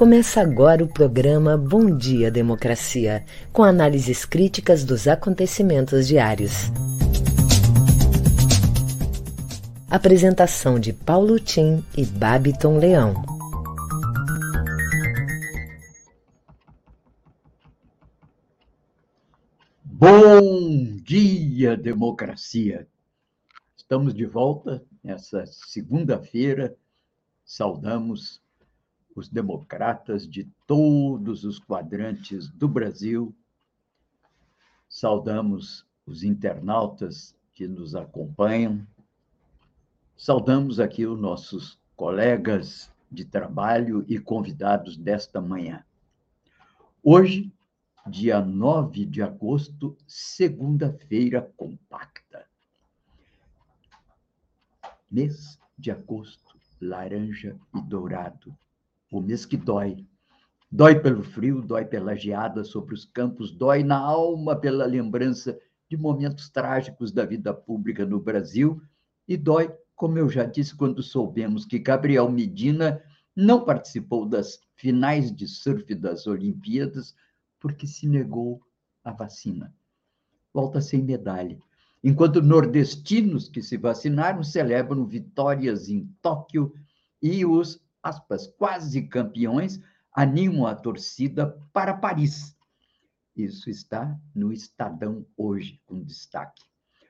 Começa agora o programa Bom Dia Democracia, com análises críticas dos acontecimentos diários. Apresentação de Paulo Tim e Babiton Leão. Bom dia, democracia! Estamos de volta nessa segunda-feira. Saudamos os democratas de todos os quadrantes do Brasil. Saudamos os internautas que nos acompanham. Saudamos aqui os nossos colegas de trabalho e convidados desta manhã. Hoje, dia 9 de agosto, segunda-feira compacta. Mês de agosto, laranja e dourado o mês que dói. Dói pelo frio, dói pela geada sobre os campos, dói na alma pela lembrança de momentos trágicos da vida pública no Brasil e dói, como eu já disse, quando soubemos que Gabriel Medina não participou das finais de surf das Olimpíadas porque se negou a vacina. Volta sem medalha. Enquanto nordestinos que se vacinaram celebram vitórias em Tóquio e os aspas, quase campeões, animam a torcida para Paris. Isso está no Estadão hoje, com destaque.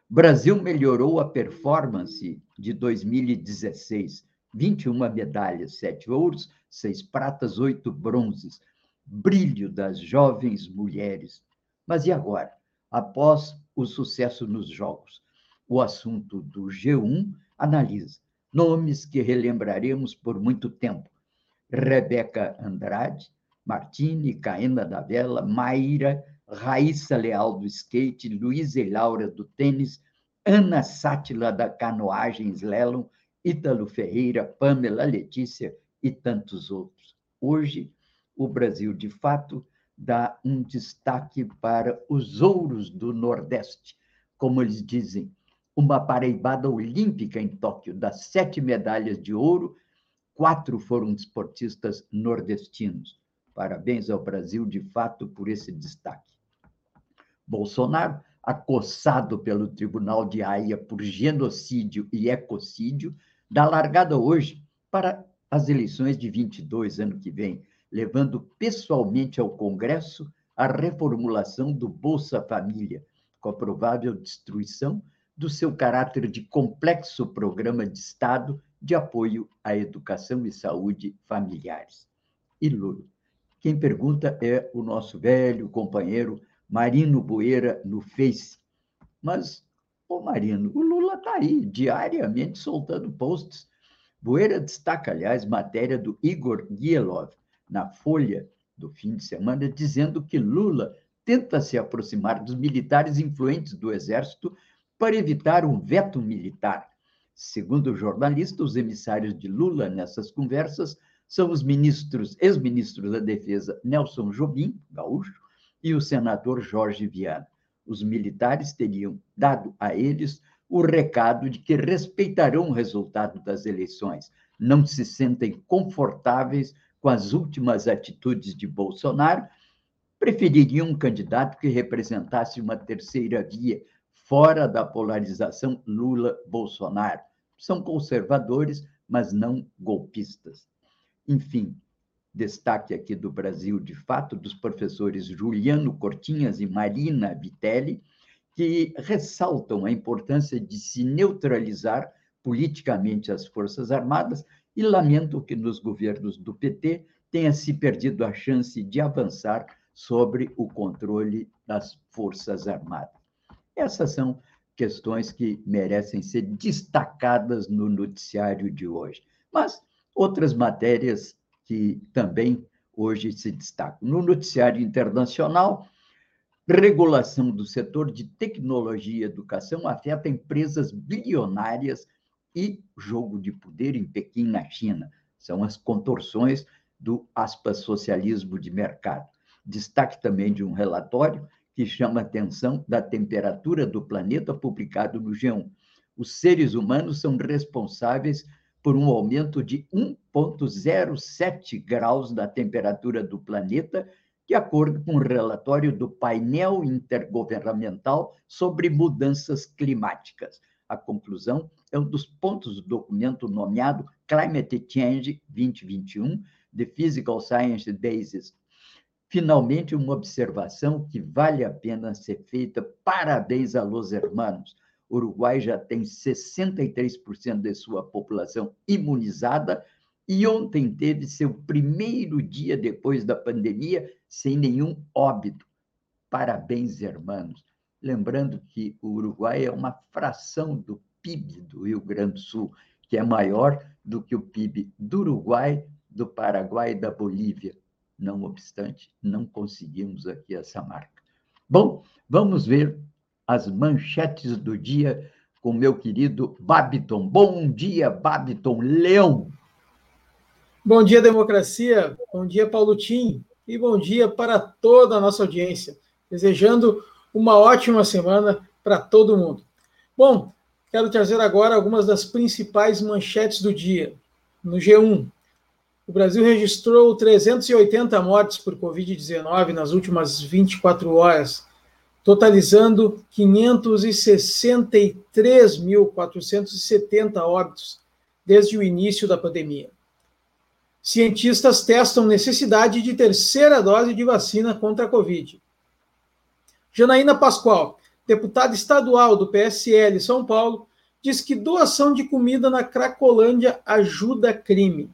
Brasil melhorou a performance de 2016. 21 medalhas, 7 ouros, 6 pratas, 8 bronzes. Brilho das jovens mulheres. Mas e agora? Após o sucesso nos Jogos, o assunto do G1 analisa nomes que relembraremos por muito tempo. Rebeca Andrade, Martini, Caena da Vela, Maíra, Raíssa Leal do skate, Luísa e Laura do tênis, Ana Sátila da canoagem slalom, Ítalo Ferreira, Pamela Letícia e tantos outros. Hoje, o Brasil, de fato, dá um destaque para os ouros do Nordeste, como eles dizem, uma pareibada olímpica em Tóquio. Das sete medalhas de ouro, quatro foram desportistas nordestinos. Parabéns ao Brasil, de fato, por esse destaque. Bolsonaro, acossado pelo Tribunal de Haia por genocídio e ecocídio, dá largada hoje para as eleições de 22, ano que vem, levando pessoalmente ao Congresso a reformulação do Bolsa Família, com a provável destruição do seu caráter de complexo programa de Estado de apoio à educação e saúde familiares. E Lula? Quem pergunta é o nosso velho companheiro Marino Boeira no Face. Mas, ô Marino, o Lula está aí, diariamente soltando posts. Boeira destaca, aliás, matéria do Igor Gielov na Folha do fim de semana, dizendo que Lula tenta se aproximar dos militares influentes do Exército para evitar um veto militar. Segundo o jornalista, os emissários de Lula nessas conversas são os ministros, ex-ministros da Defesa Nelson Jobim, gaúcho, e o senador Jorge Viana. Os militares teriam dado a eles o recado de que respeitarão o resultado das eleições, não se sentem confortáveis com as últimas atitudes de Bolsonaro, prefeririam um candidato que representasse uma terceira via fora da polarização Lula-Bolsonaro. São conservadores, mas não golpistas. Enfim, destaque aqui do Brasil, de fato, dos professores Juliano Cortinhas e Marina Vitelli, que ressaltam a importância de se neutralizar politicamente as Forças Armadas e lamentam que nos governos do PT tenha se perdido a chance de avançar sobre o controle das Forças Armadas. Essas são questões que merecem ser destacadas no noticiário de hoje. Mas outras matérias que também hoje se destacam. No noticiário internacional, regulação do setor de tecnologia e educação afeta empresas bilionárias e jogo de poder em Pequim, na China. São as contorções do aspas socialismo de mercado. Destaque também de um relatório que chama a atenção da temperatura do planeta publicado no G1. Os seres humanos são responsáveis por um aumento de 1,07 graus da temperatura do planeta, de acordo com o um relatório do painel intergovernamental sobre mudanças climáticas. A conclusão é um dos pontos do documento nomeado Climate Change 2021, The Physical Science Basis. Finalmente, uma observação que vale a pena ser feita. Parabéns a los hermanos. O Uruguai já tem 63% de sua população imunizada e ontem teve seu primeiro dia depois da pandemia sem nenhum óbito. Parabéns, hermanos. Lembrando que o Uruguai é uma fração do PIB do Rio Grande do Sul, que é maior do que o PIB do Uruguai, do Paraguai e da Bolívia. Não obstante, não conseguimos aqui essa marca. Bom, vamos ver as manchetes do dia com meu querido Babiton. Bom dia, Babiton Leão. Bom dia, democracia. Bom dia, Paulo Tim. E bom dia para toda a nossa audiência. Desejando uma ótima semana para todo mundo. Bom, quero trazer agora algumas das principais manchetes do dia. No G1, o Brasil registrou 380 mortes por Covid-19 nas últimas 24 horas totalizando 563.470 óbitos desde o início da pandemia. Cientistas testam necessidade de terceira dose de vacina contra a Covid. Janaína Pascoal, deputada estadual do PSL São Paulo, diz que doação de comida na Cracolândia ajuda crime.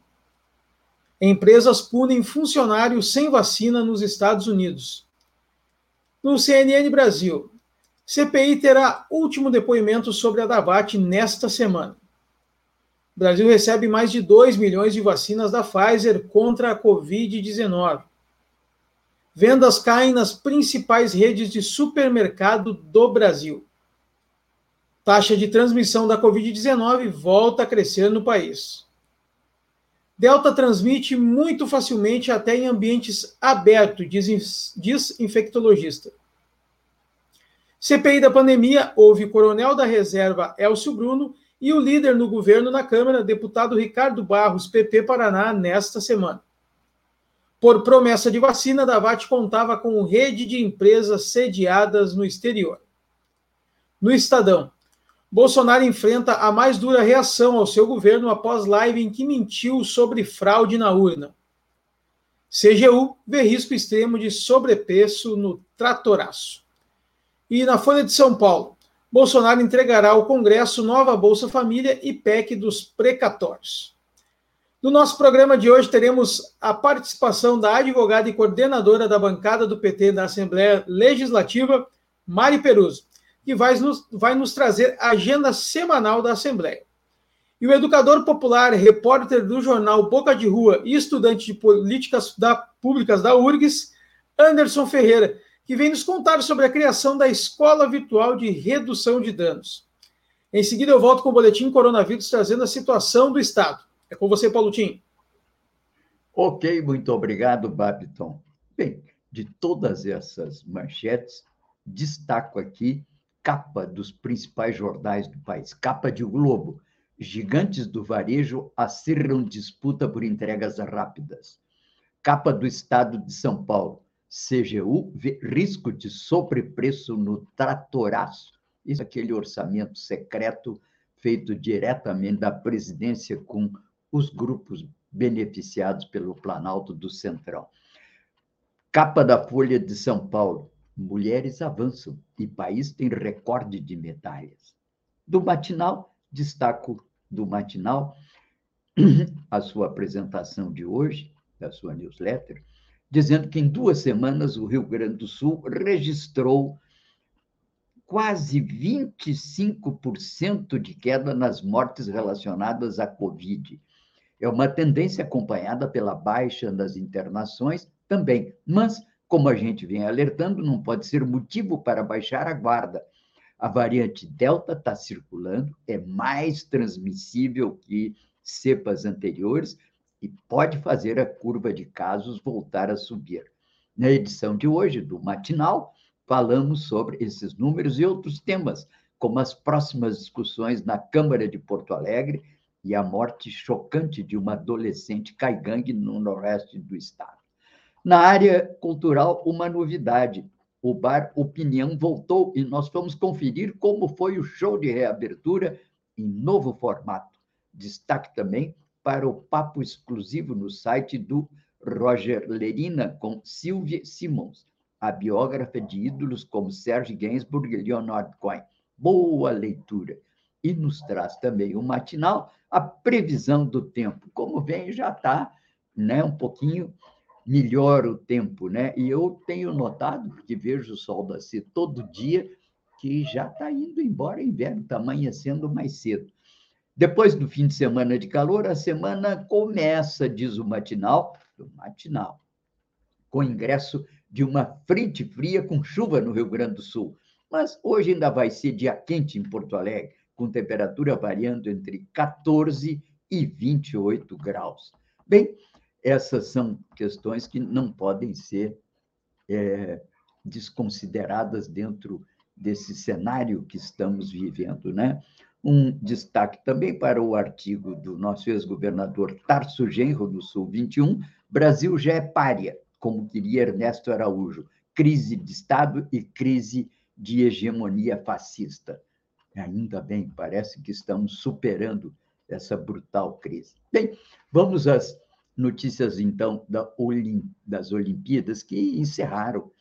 Empresas punem funcionários sem vacina nos Estados Unidos. No CNN Brasil, CPI terá último depoimento sobre a Davat nesta semana. O Brasil recebe mais de 2 milhões de vacinas da Pfizer contra a Covid-19. Vendas caem nas principais redes de supermercado do Brasil. Taxa de transmissão da Covid-19 volta a crescer no país. Delta transmite muito facilmente até em ambientes abertos, diz, diz infectologista. CPI da pandemia, houve coronel da reserva Elcio Bruno e o líder no governo na Câmara, deputado Ricardo Barros, PP Paraná, nesta semana. Por promessa de vacina, Davat contava com rede de empresas sediadas no exterior. No Estadão, Bolsonaro enfrenta a mais dura reação ao seu governo após live em que mentiu sobre fraude na urna. CGU vê risco extremo de sobrepeso no tratoraço. E na Folha de São Paulo, Bolsonaro entregará ao Congresso nova Bolsa Família e PEC dos precatórios. No nosso programa de hoje teremos a participação da advogada e coordenadora da bancada do PT da Assembleia Legislativa, Mari Peruso que vai nos, vai nos trazer a agenda semanal da Assembleia. E o educador popular, repórter do jornal Boca de Rua e estudante de políticas da, públicas da URGS, Anderson Ferreira, que vem nos contar sobre a criação da Escola Virtual de Redução de Danos. Em seguida, eu volto com o boletim Coronavírus trazendo a situação do Estado. É com você, Paulo Tim. Ok, muito obrigado, Babiton. Bem, de todas essas manchetes, destaco aqui capa dos principais jornais do país, capa de Globo. Gigantes do varejo acirram disputa por entregas rápidas. Capa do Estado de São Paulo. CGU vê risco de sobrepreço no tratoraço. Isso é aquele orçamento secreto feito diretamente da presidência com os grupos beneficiados pelo Planalto do Centrão. Capa da Folha de São Paulo mulheres avançam e país tem recorde de medalhas. Do matinal, destaco do matinal a sua apresentação de hoje, da sua newsletter, dizendo que em duas semanas o Rio Grande do Sul registrou quase 25% de queda nas mortes relacionadas à Covid. É uma tendência acompanhada pela baixa das internações também, mas como a gente vem alertando, não pode ser motivo para baixar a guarda. A variante Delta está circulando, é mais transmissível que cepas anteriores e pode fazer a curva de casos voltar a subir. Na edição de hoje do Matinal, falamos sobre esses números e outros temas, como as próximas discussões na Câmara de Porto Alegre e a morte chocante de uma adolescente caigangue no noroeste do estado. Na área cultural, uma novidade. O bar Opinião voltou e nós vamos conferir como foi o show de reabertura em novo formato. Destaque também para o papo exclusivo no site do Roger Lerina com Sylvia Simons, a biógrafa de ídolos como Serge Gainsbourg e Leonard Cohen. Boa leitura. E nos traz também o matinal a previsão do tempo. Como vem, já está né, um pouquinho melhor o tempo, né? E eu tenho notado, porque vejo o sol nascer todo dia, que já está indo embora inverno, está amanhecendo mais cedo. Depois do fim de semana de calor, a semana começa, diz o matinal, o matinal, com ingresso de uma frente fria com chuva no Rio Grande do Sul. Mas hoje ainda vai ser dia quente em Porto Alegre, com temperatura variando entre 14 e 28 graus. Bem, essas são questões que não podem ser é, desconsideradas dentro desse cenário que estamos vivendo, né? Um destaque também para o artigo do nosso ex-governador Tarso Genro, do Sul 21, Brasil já é párea, como queria Ernesto Araújo, crise de Estado e crise de hegemonia fascista. Ainda bem, parece que estamos superando essa brutal crise. Bem, vamos às notícias, então, das Olimpíadas, que encerraram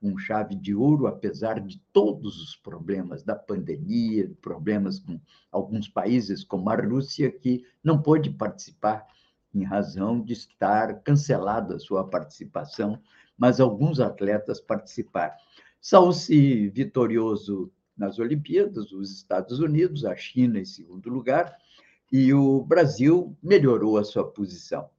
com chave de ouro, apesar de todos os problemas da pandemia, problemas com alguns países, como a Rússia, que não pôde participar em razão de estar cancelada a sua participação, mas alguns atletas participaram. Saiu-se vitorioso nas Olimpíadas, os Estados Unidos, a China em segundo lugar, e o Brasil melhorou a sua posição.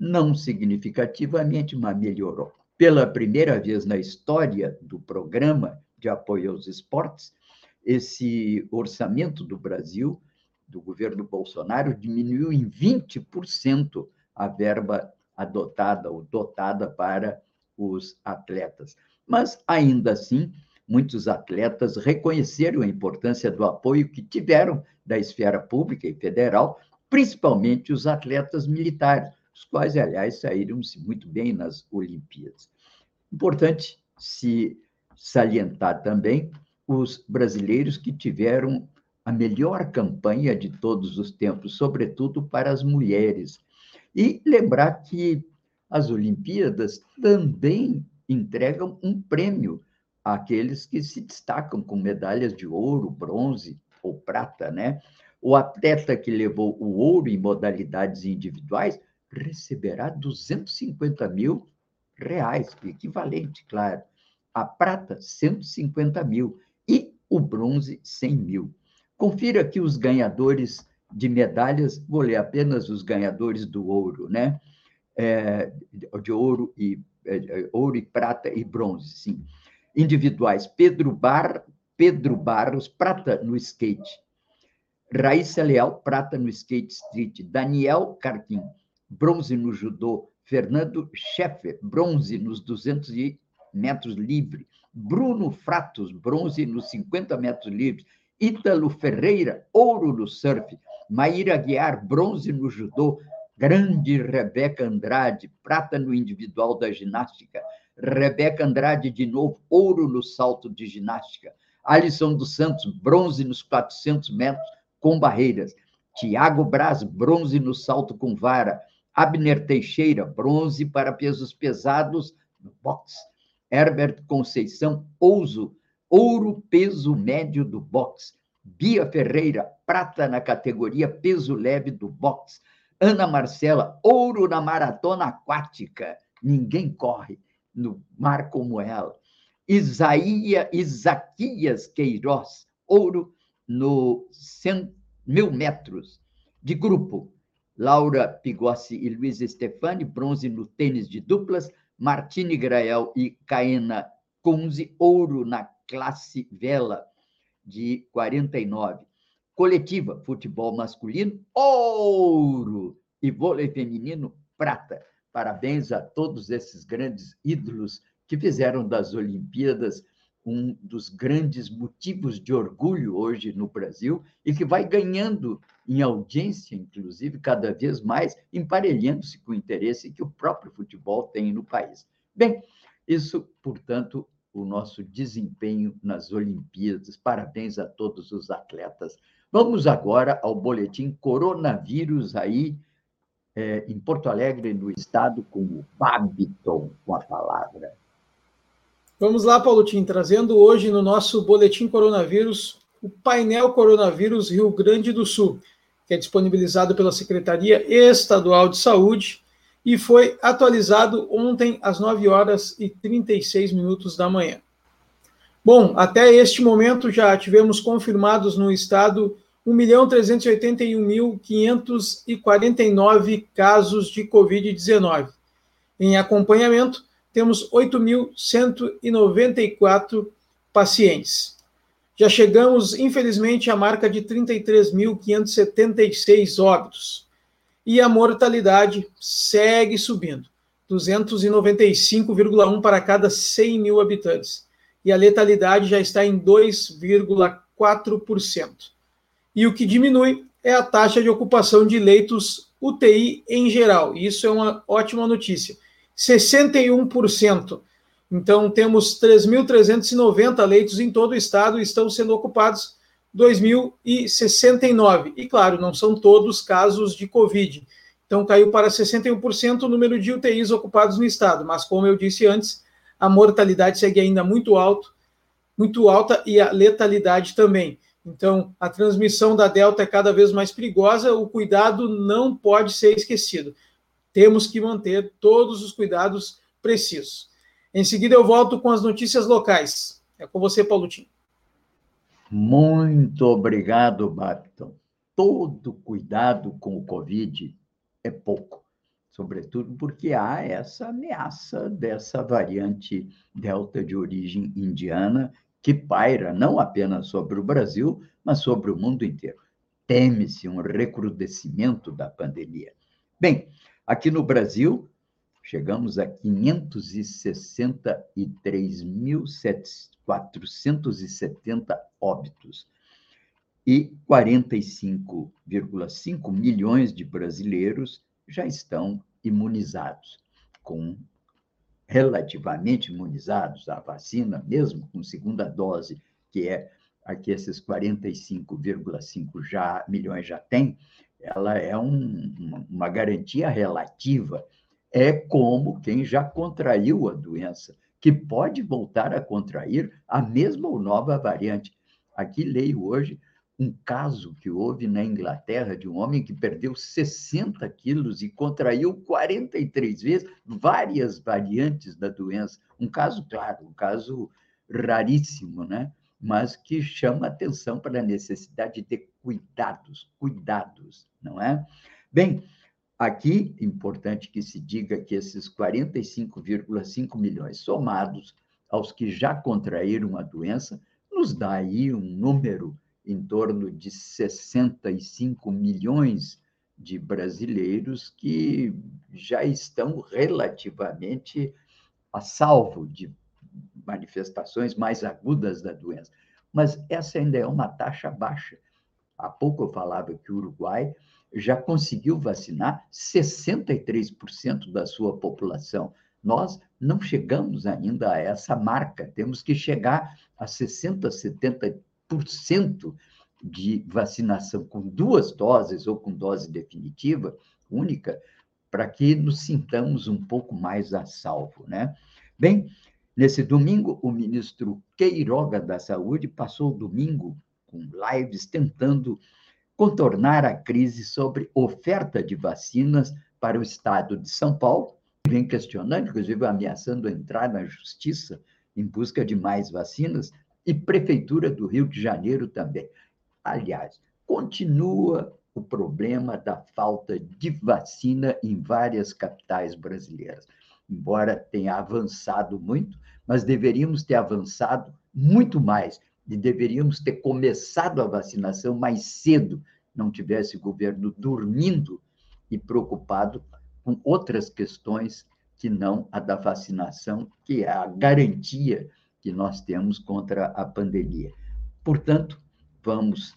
Não significativamente, mas melhorou. Pela primeira vez na história do programa de apoio aos esportes, esse orçamento do Brasil, do governo Bolsonaro, diminuiu em 20% a verba adotada ou dotada para os atletas. Mas, ainda assim, muitos atletas reconheceram a importância do apoio que tiveram da esfera pública e federal, principalmente os atletas militares, os quais, aliás, saíram-se muito bem nas Olimpíadas. Importante se salientar também os brasileiros que tiveram a melhor campanha de todos os tempos, sobretudo para as mulheres. E lembrar que as Olimpíadas também entregam um prêmio àqueles que se destacam com medalhas de ouro, bronze ou prata, né? O atleta que levou o ouro em modalidades individuais receberá 250 mil reais, equivalente, claro. A prata, 150 mil. E o bronze, 100 mil. Confira aqui os ganhadores de medalhas, vou ler apenas os ganhadores do ouro, né? É, de ouro e, é, ouro e prata e bronze, sim. Individuais, Pedro, Bar, Pedro Barros, prata no skate. Raíssa Leal, prata no skate street. Daniel Carquim, bronze no judô. Fernando Scheffer, bronze nos 200 metros livre. Bruno Fratos, bronze nos 50 metros livres. Ítalo Ferreira, ouro no surf. Maíra Guiar, bronze no judô. Grande Rebeca Andrade, prata no individual da ginástica. Rebeca Andrade, de novo, ouro no salto de ginástica. Alisson dos Santos, bronze nos 400 metros com barreiras. Tiago Braz, bronze no salto com vara. Abner Teixeira, bronze para pesos pesados no boxe. Herbert Conceição, ouso, ouro peso médio do boxe. Bia Ferreira, prata na categoria peso leve do boxe. Ana Marcela, ouro na maratona aquática. Ninguém corre no mar como ela. Isaías, Isaquias Queiroz, ouro no 100 mil metros de grupo. Laura Pigossi e Luiz Stefani, bronze no tênis de duplas. Martine Grael e Caena Kunze, ouro na classe vela de 49. Coletiva, futebol masculino, ouro! E vôlei feminino, prata. Parabéns a todos esses grandes ídolos que fizeram das Olimpíadas um dos grandes motivos de orgulho hoje no Brasil e que vai ganhando em audiência, inclusive, cada vez mais, emparelhando-se com o interesse que o próprio futebol tem no país. Bem, isso, portanto, o nosso desempenho nas Olimpíadas. Parabéns a todos os atletas. Vamos agora ao boletim coronavírus aí é, em Porto Alegre, no estado, com o Babiton com a palavra. Vamos lá, Paulo Tim, trazendo hoje no nosso boletim coronavírus o painel Coronavírus Rio Grande do Sul, que é disponibilizado pela Secretaria Estadual de Saúde e foi atualizado ontem às 9 horas e 36 minutos da manhã. Bom, até este momento já tivemos confirmados no estado 1.381.549 casos de Covid-19. Em acompanhamento, temos 8.194 pacientes. Já chegamos, infelizmente, à marca de 33.576 óbitos. E a mortalidade segue subindo, 295,1 para cada 100 mil habitantes. E a letalidade já está em 2,4% e o que diminui é a taxa de ocupação de leitos UTI em geral. Isso é uma ótima notícia. 61%. Então, temos 3.390 leitos em todo o estado e estão sendo ocupados 2.069. E, claro, não são todos casos de Covid. Então, caiu para 61% o número de UTIs ocupados no estado. Mas, como eu disse antes, a mortalidade segue ainda muito alto, muito alta e a letalidade também. Então, a transmissão da Delta é cada vez mais perigosa, o cuidado não pode ser esquecido. Temos que manter todos os cuidados precisos. Em seguida, eu volto com as notícias locais. É com você, Paulo Tim. Muito obrigado, Babton. Todo cuidado com o Covid é pouco, sobretudo porque há essa ameaça dessa variante Delta de origem indiana que paira não apenas sobre o Brasil, mas sobre o mundo inteiro. Teme-se um recrudescimento da pandemia. Bem, aqui no Brasil, chegamos a 563.470 óbitos e 45,5 milhões de brasileiros já estão imunizados com relativamente imunizados à vacina, mesmo com segunda dose, que é a que esses 45,5 já, milhões já têm, ela é um, uma, garantia relativa. É como quem já contraiu a doença, que pode voltar a contrair a mesma ou nova variante. Aqui leio hoje um caso que houve na Inglaterra de um homem que perdeu 60 quilos e contraiu 43 vezes várias variantes da doença. Um caso, claro, um caso raríssimo, né? mas que chama atenção para a necessidade de cuidados, cuidados, não é? Bem, aqui, importante que se diga que esses 45,5 milhões somados aos que já contraíram a doença, nos dá aí um número em torno de 65 milhões de brasileiros que já estão relativamente a salvo de manifestações mais agudas da doença. Mas essa ainda é uma taxa baixa. Há pouco eu falava que o Uruguai já conseguiu vacinar 63% da sua população. Nós não chegamos ainda a essa marca, temos que chegar a 60%, 70% de vacinação com duas doses ou com dose definitiva única, para que nos sintamos um pouco mais a salvo, né? Bem, nesse domingo, o ministro Queiroga da Saúde passou o domingo com lives tentando contornar a crise sobre oferta de vacinas para o estado de São Paulo, vem questionando, inclusive ameaçando entrar na justiça em busca de mais vacinas, e Prefeitura do Rio de Janeiro também. Aliás, continua o problema da falta de vacina em várias capitais brasileiras. Embora tenha avançado muito, mas deveríamos ter avançado muito mais e deveríamos ter começado a vacinação mais cedo, não tivesse o governo dormindo e preocupado com outras questões que não a da vacinação, que é a garantia que nós temos contra a pandemia. Portanto, vamos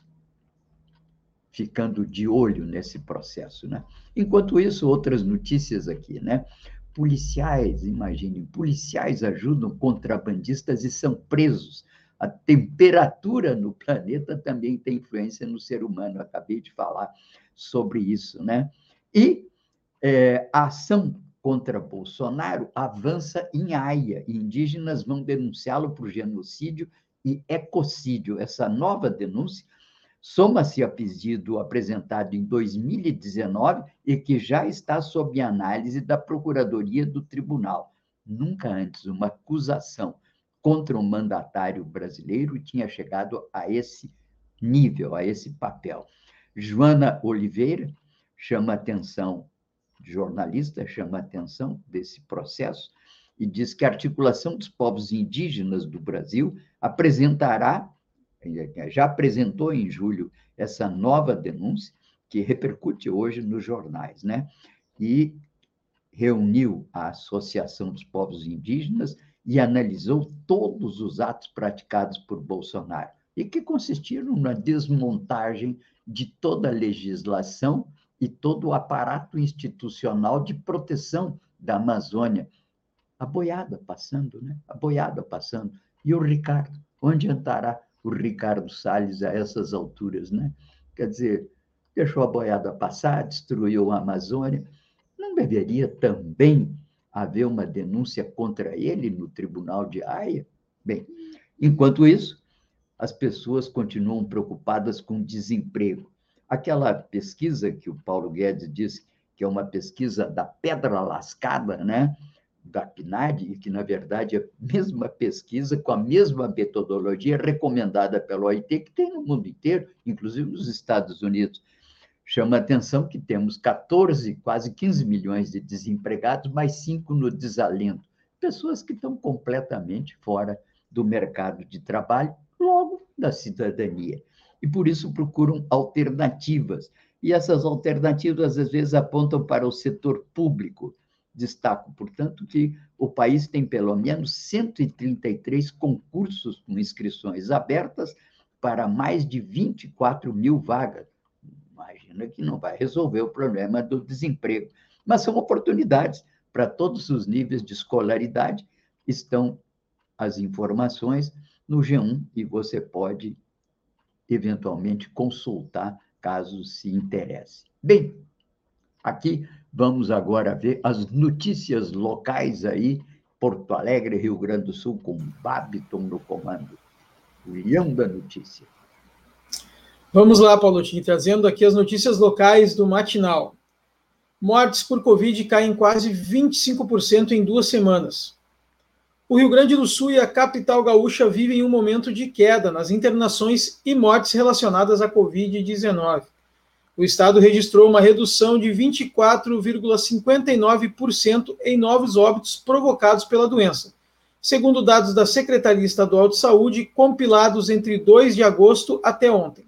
ficando de olho nesse processo, né? Enquanto isso, outras notícias aqui, né? Policiais, imaginem, policiais ajudam contrabandistas e são presos. A temperatura no planeta também tem influência no ser humano. acabei de falar sobre isso, né? E é, a ação contra Bolsonaro avança em Haia. Indígenas vão denunciá-lo por genocídio e ecocídio. Essa nova denúncia soma-se a pedido apresentado em 2019 e que já está sob análise da Procuradoria do Tribunal. Nunca antes uma acusação contra um mandatário brasileiro tinha chegado a esse nível, a esse papel. Joana Oliveira chama atenção, jornalista chama atenção desse processo e diz que a articulação dos povos indígenas do Brasil apresentará já apresentou em julho essa nova denúncia, que repercute hoje nos jornais, né? E reuniu a Associação dos Povos Indígenas e analisou todos os atos praticados por Bolsonaro, e que consistiram na desmontagem de toda a legislação e todo o aparato institucional de proteção da Amazônia. A boiada passando, né? A boiada passando. E o Ricardo, onde entrará o Ricardo Salles a essas alturas, né? Quer dizer, deixou a boiada passar, destruiu a Amazônia. Não deveria também haver uma denúncia contra ele no Tribunal de Haia? Bem, enquanto isso, as pessoas continuam preocupadas com desemprego. Aquela pesquisa que o Paulo Guedes disse que é uma pesquisa da pedra lascada, né? da PNAD, e que, na verdade, é a mesma pesquisa, com a mesma metodologia recomendada pela OIT, que tem no mundo inteiro, inclusive nos Estados Unidos. Chama a atenção que temos 14, quase 15 milhões de desempregados, mais 5 no desalento. Pessoas que estão completamente fora do mercado de trabalho, logo da cidadania. E por isso procuram alternativas. E essas alternativas, às vezes, apontam para o setor público Destaco, portanto, que o país tem pelo menos 133 concursos com inscrições abertas para mais de 24 mil vagas. Imagina que não vai resolver o problema do desemprego, mas são oportunidades para todos os níveis de escolaridade. Estão as informações no G1 e você pode eventualmente consultar caso se interesse. Bem, aqui Vamos agora ver as notícias locais aí, Porto Alegre, Rio Grande do Sul, com Babiton no comando. O leão da notícia. Vamos lá, Paulo Tim, trazendo aqui as notícias locais do matinal. Mortes por Covid caem quase 25% em duas semanas. O Rio Grande do Sul e a capital gaúcha vivem um momento de queda nas internações e mortes relacionadas à Covid-19 o estado registrou uma redução de 24,59% em novos óbitos provocados pela doença, segundo dados da Secretaria Estadual de Saúde compilados entre 2 de agosto até ontem.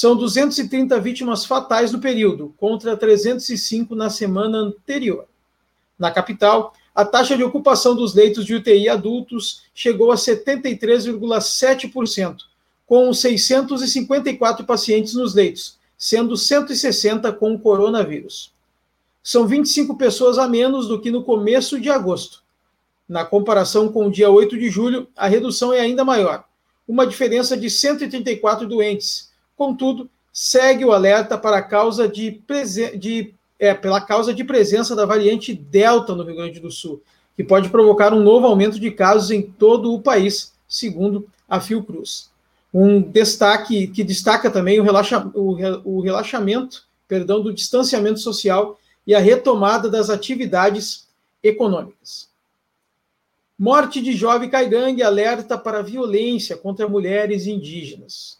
São 230 vítimas fatais no período, contra 305 na semana anterior. Na capital, a taxa de ocupação dos leitos de UTI adultos chegou a 73,7%, com 654 pacientes nos leitos, sendo 160 com o coronavírus. São 25 pessoas a menos do que no começo de agosto. Na comparação com o dia 8 de julho, a redução é ainda maior, uma diferença de 134 doentes. Contudo, segue o alerta para causa de, de é, pela causa de presença da variante Delta no Rio Grande do Sul, que pode provocar um novo aumento de casos em todo o país, segundo a Fiocruz um destaque que destaca também o, relaxa, o, o relaxamento, perdão, do distanciamento social e a retomada das atividades econômicas. Morte de jovem caigangue alerta para violência contra mulheres indígenas.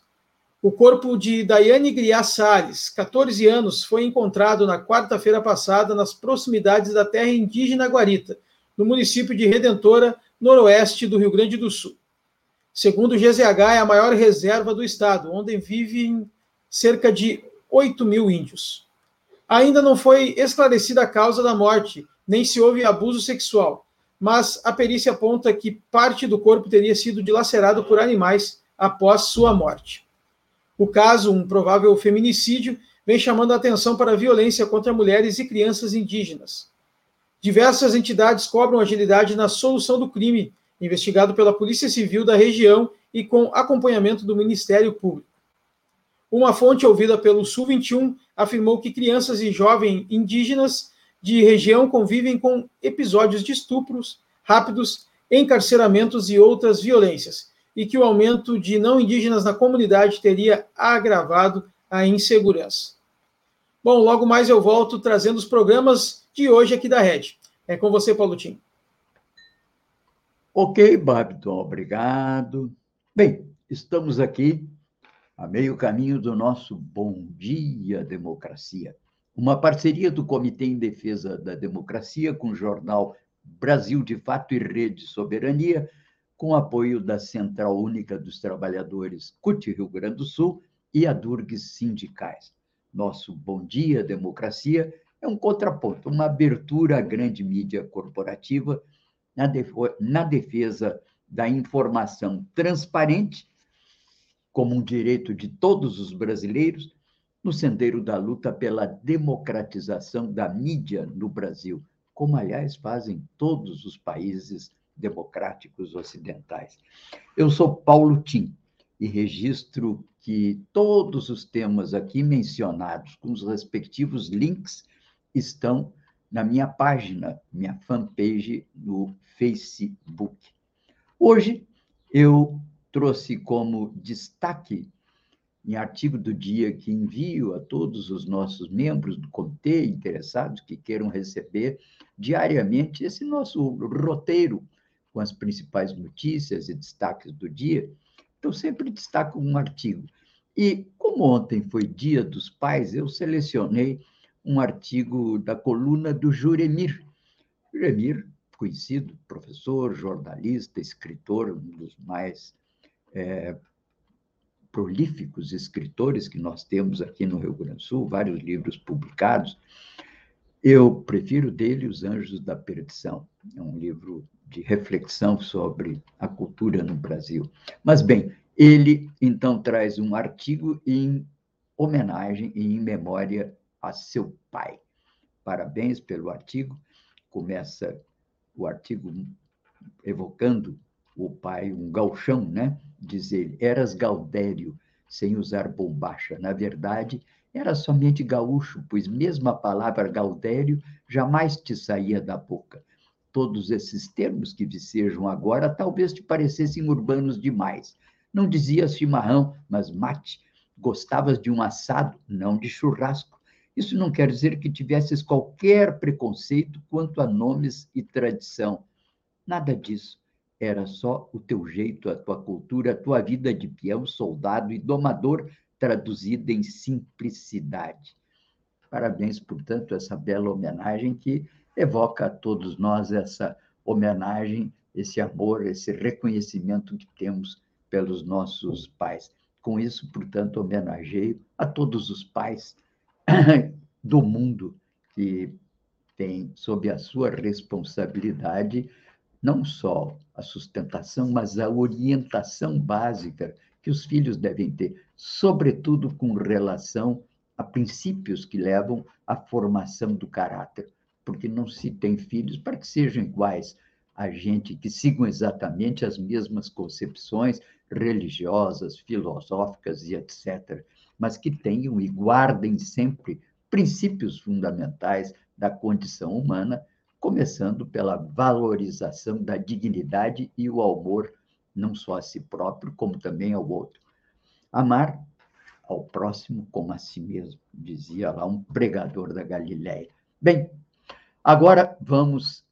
O corpo de Daiane Griá Salles, 14 anos, foi encontrado na quarta-feira passada nas proximidades da terra indígena Guarita, no município de Redentora, noroeste do Rio Grande do Sul. Segundo o GZH, é a maior reserva do estado, onde vivem cerca de 8 mil índios. Ainda não foi esclarecida a causa da morte, nem se houve abuso sexual. mas a perícia aponta que parte do corpo teria sido dilacerado por animais após sua morte. O caso, um provável feminicídio, vem chamando a atenção para a violência contra mulheres e crianças indígenas. Diversas entidades cobram agilidade na solução do crime, investigado pela Polícia Civil da região e com acompanhamento do Ministério Público. Uma fonte ouvida pelo Sul 21 afirmou que crianças e jovens indígenas de região convivem com episódios de estupros rápidos, encarceramentos e outras violências, e que o aumento de não indígenas na comunidade teria agravado a insegurança. Bom, logo mais eu volto trazendo os programas de hoje aqui da Rede. É com você, Paulo Tim. Ok, Babton, obrigado. Bem, estamos aqui a meio caminho do nosso Bom Dia Democracia, uma parceria do Comitê em Defesa da Democracia com o jornal Brasil de Fato e Rede Soberania, com apoio da Central Única dos Trabalhadores CUT Rio Grande do Sul e a Durgues Sindicais. Nosso Bom Dia Democracia é um contraponto, uma abertura à grande mídia corporativa na defesa da informação transparente como um direito de todos os brasileiros no sendeiro da luta pela democratização da mídia no Brasil, como, aliás, fazem todos os países democráticos ocidentais. Eu sou Paulo Tim e registro que todos os temas aqui mencionados, com os respectivos links, estão na minha página, minha fanpage no Facebook. Hoje eu trouxe como destaque em artigo do dia que envio a todos os nossos membros do comitê interessados que queiram receber diariamente esse nosso roteiro com as principais notícias e destaques do dia. Então, sempre destaco um artigo. E, como ontem foi Dia dos Pais, eu selecionei um artigo da coluna do Juremir. Juremir, conhecido professor, jornalista, escritor, um dos mais é, prolíficos escritores que nós temos aqui no Rio Grande do Sul, vários livros publicados. Eu prefiro dele Os Anjos da Perdição, é um livro de reflexão sobre a cultura no Brasil. Mas, bem, ele então traz um artigo em homenagem e em memória a seu pai. Parabéns pelo artigo. Começa o artigo evocando o pai, um galchão, né? Diz ele, eras Gaudério, sem usar bombacha. Na verdade, era somente gaúcho, pois mesmo a palavra Gaudério jamais te saía da boca. Todos esses termos que vicejam agora talvez te parecessem urbanos demais. Não dizias chimarrão, mas mate. Gostavas de um assado, não de churrasco. Isso não quer dizer que tivesses qualquer preconceito quanto a nomes e tradição. Nada disso era só o teu jeito, a tua cultura, a tua vida de peão, soldado e domador traduzida em simplicidade. Parabéns, portanto, essa bela homenagem que evoca a todos nós essa homenagem, esse amor, esse reconhecimento que temos pelos nossos pais. Com isso, portanto, homenageio a todos os pais do mundo que têm sob a sua responsabilidade não só a sustentação, mas a orientação básica que os filhos devem ter, sobretudo com relação a princípios que levam à formação do caráter, porque não se tem filhos para que sejam iguais a gente, que sigam exatamente as mesmas concepções religiosas, filosóficas e etc., mas que tenham e guardem sempre princípios fundamentais da condição humana começando pela valorização da dignidade e o amor não só a si próprio, como também ao outro. Amar ao próximo como a si mesmo, dizia lá um pregador da Galileia. Bem, agora vamos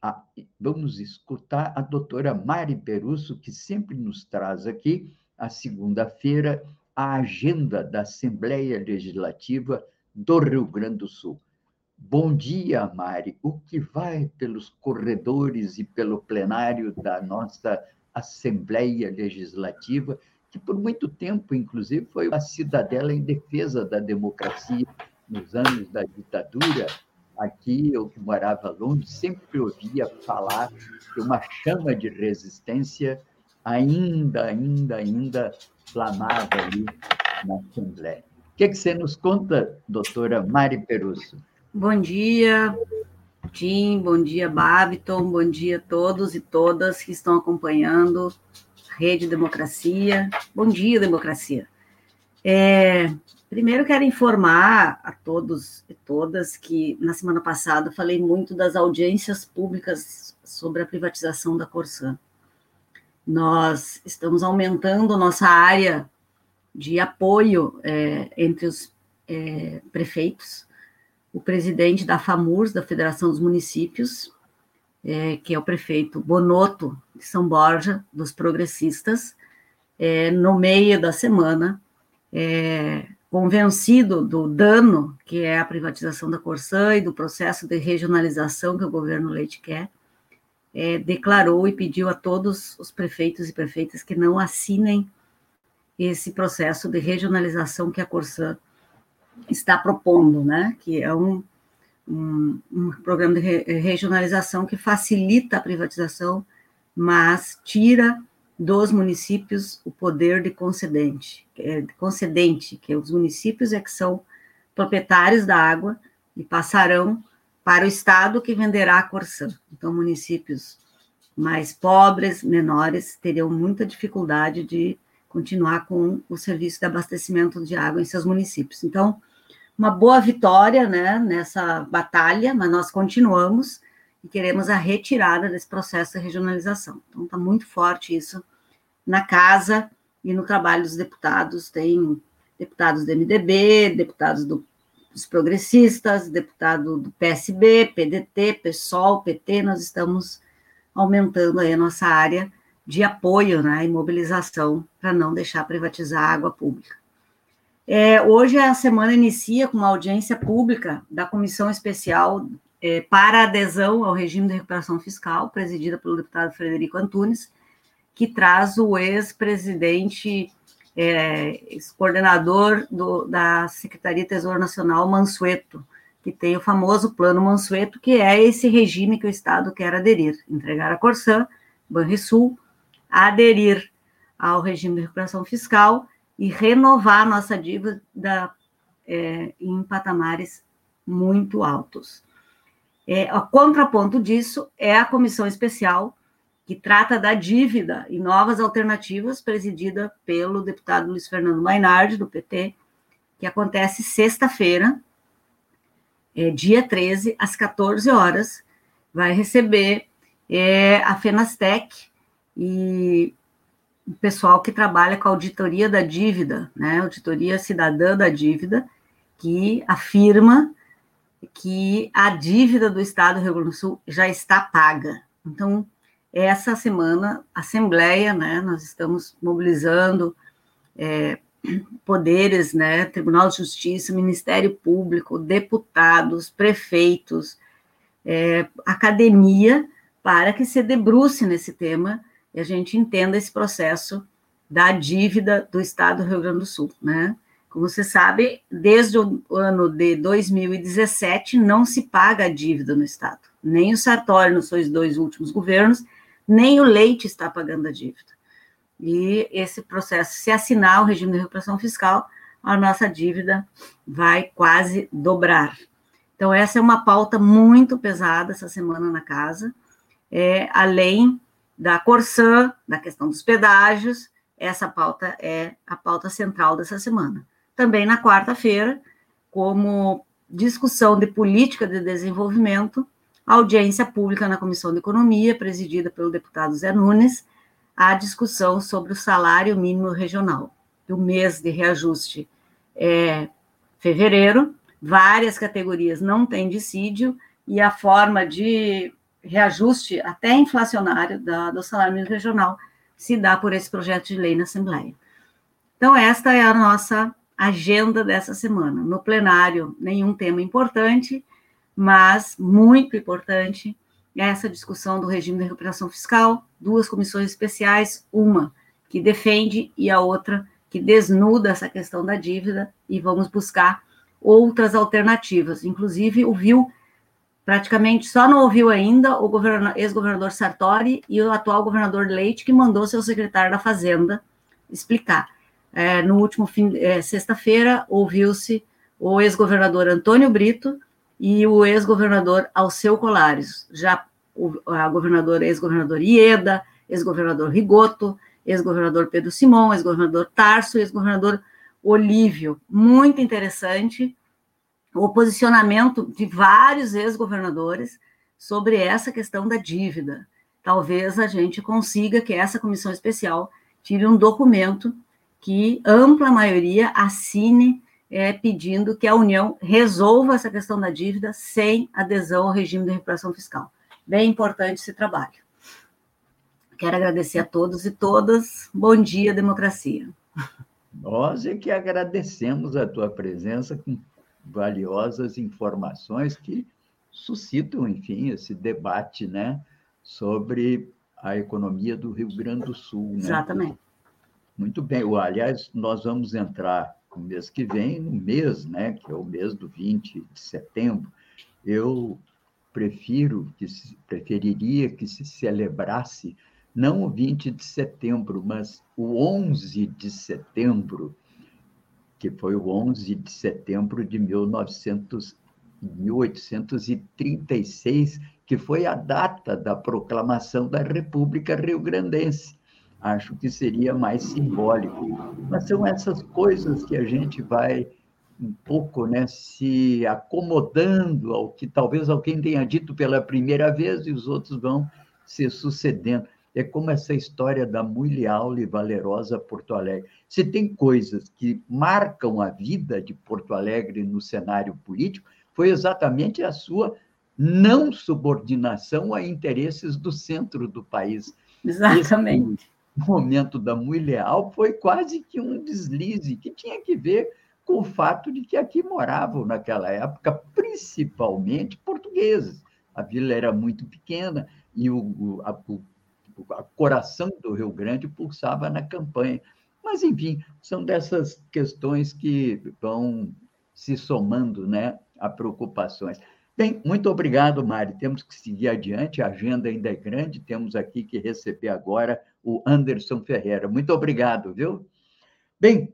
a, vamos escutar a doutora Mari Perusso, que sempre nos traz aqui, a segunda-feira, a agenda da Assembleia Legislativa do Rio Grande do Sul. Bom dia, Mari. O que vai pelos corredores e pelo plenário da nossa Assembleia Legislativa, que por muito tempo, inclusive, foi uma cidadela em defesa da democracia nos anos da ditadura, aqui, eu que morava longe, sempre ouvia falar de uma chama de resistência ainda, ainda, ainda flamava ali na Assembleia. O que, que você nos conta, doutora Mari Perusso? Bom dia, Tim, bom dia, Babiton, bom dia a todos e todas que estão acompanhando Rede Democracia. Bom dia, democracia. É, primeiro, quero informar a todos e todas que na semana passada falei muito das audiências públicas sobre a privatização da Corsã. Nós estamos aumentando nossa área de apoio é, entre os é, prefeitos, o presidente da FAMURS, da Federação dos Municípios, é, que é o prefeito Bonotto de São Borja, dos progressistas, é, no meio da semana, é, convencido do dano que é a privatização da Corsã e do processo de regionalização que o governo Leite quer, é, declarou e pediu a todos os prefeitos e prefeitas que não assinem esse processo de regionalização que a Corsã está propondo, né? Que é um, um, um programa de re regionalização que facilita a privatização, mas tira dos municípios o poder de concedente, é, concedente, que os municípios é que são proprietários da água e passarão para o Estado que venderá a Corsã. Então, municípios mais pobres, menores, teriam muita dificuldade de continuar com o serviço de abastecimento de água em seus municípios. Então, uma boa vitória né, nessa batalha, mas nós continuamos e queremos a retirada desse processo de regionalização. Então, está muito forte isso na casa e no trabalho dos deputados. Tem deputados do MDB, deputados do, dos progressistas, deputado do PSB, PDT, PSOL, PT, nós estamos aumentando aí a nossa área de apoio né, e mobilização para não deixar privatizar a água pública. É, hoje a semana inicia com uma audiência pública da Comissão Especial é, para Adesão ao Regime de Recuperação Fiscal, presidida pelo deputado Frederico Antunes, que traz o ex-presidente, é, ex-coordenador da Secretaria de Tesouro Nacional, Mansueto, que tem o famoso Plano Mansueto, que é esse regime que o Estado quer aderir, entregar a Corsã, Banrisul, aderir ao regime de recuperação fiscal e renovar nossa dívida é, em patamares muito altos. É, o contraponto disso é a comissão especial que trata da dívida e novas alternativas, presidida pelo deputado Luiz Fernando Mainardi, do PT, que acontece sexta-feira, é, dia 13, às 14 horas, vai receber é, a FENASTEC, e o pessoal que trabalha com a auditoria da dívida, né, auditoria cidadã da dívida, que afirma que a dívida do Estado do Rio Grande do Sul já está paga. Então, essa semana, Assembleia, né, nós estamos mobilizando é, poderes, né, Tribunal de Justiça, Ministério Público, deputados, prefeitos, é, academia, para que se debruce nesse tema e a gente entenda esse processo da dívida do Estado do Rio Grande do Sul, né? Como você sabe, desde o ano de 2017 não se paga a dívida no Estado. Nem o Sartori nos seus dois últimos governos, nem o Leite está pagando a dívida. E esse processo, se assinar o regime de recuperação fiscal, a nossa dívida vai quase dobrar. Então, essa é uma pauta muito pesada essa semana na casa, é, além da Corsã, da questão dos pedágios. Essa pauta é a pauta central dessa semana. Também na quarta-feira, como discussão de política de desenvolvimento, audiência pública na Comissão de Economia, presidida pelo deputado Zé Nunes, a discussão sobre o salário mínimo regional. O mês de reajuste é fevereiro, várias categorias não têm dissídio, e a forma de reajuste até inflacionário da, do salário mínimo regional se dá por esse projeto de lei na Assembleia. Então, esta é a nossa agenda dessa semana. No plenário, nenhum tema importante, mas muito importante essa discussão do regime de recuperação fiscal, duas comissões especiais, uma que defende e a outra que desnuda essa questão da dívida, e vamos buscar outras alternativas. Inclusive, o viu praticamente só não ouviu ainda o ex-governador Sartori e o atual governador Leite, que mandou seu secretário da Fazenda explicar. É, no último fim, é, sexta-feira, ouviu-se o ex-governador Antônio Brito e o ex-governador Alceu Colares, já o a governadora, ex-governador Ieda, ex-governador Rigoto, ex-governador Pedro Simão, ex-governador Tarso, ex-governador Olívio. Muito interessante o posicionamento de vários ex-governadores sobre essa questão da dívida. Talvez a gente consiga que essa comissão especial tire um documento que ampla maioria assine é, pedindo que a União resolva essa questão da dívida sem adesão ao regime de recuperação fiscal. Bem importante esse trabalho. Quero agradecer a todos e todas. Bom dia, democracia. Nós é que agradecemos a tua presença com valiosas informações que suscitam, enfim, esse debate, né, sobre a economia do Rio Grande do Sul. Né? Exatamente. Muito bem. Aliás, nós vamos entrar no mês que vem, no mês, né, que é o mês do 20 de setembro. Eu prefiro que se, preferiria que se celebrasse não o 20 de setembro, mas o 11 de setembro, que foi o 11 de setembro de 1900, 1836, que foi a data da proclamação da República Rio-Grandense acho que seria mais simbólico. Mas são essas coisas que a gente vai um pouco né, se acomodando ao que talvez alguém tenha dito pela primeira vez e os outros vão se sucedendo. É como essa história da leal e valerosa Porto Alegre. Se tem coisas que marcam a vida de Porto Alegre no cenário político, foi exatamente a sua não subordinação a interesses do centro do país. Exatamente momento da Muito Leal foi quase que um deslize, que tinha que ver com o fato de que aqui moravam, naquela época, principalmente portugueses. A vila era muito pequena e o, a, o a coração do Rio Grande pulsava na campanha. Mas, enfim, são dessas questões que vão se somando né, a preocupações. Bem, muito obrigado, Mari. Temos que seguir adiante, a agenda ainda é grande, temos aqui que receber agora o Anderson Ferreira. Muito obrigado, viu? Bem,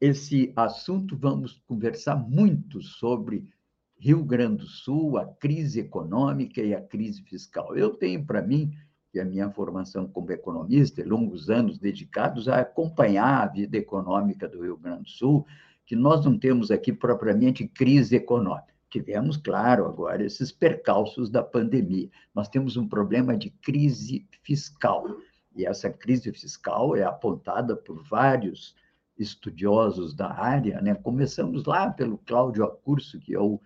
esse assunto vamos conversar muito sobre Rio Grande do Sul, a crise econômica e a crise fiscal. Eu tenho para mim, que a minha formação como economista, e longos anos dedicados a acompanhar a vida econômica do Rio Grande do Sul, que nós não temos aqui propriamente crise econômica Tivemos, claro, agora esses percalços da pandemia. Nós temos um problema de crise fiscal. E essa crise fiscal é apontada por vários estudiosos da área, né? Começamos lá pelo Cláudio Acurso, que é o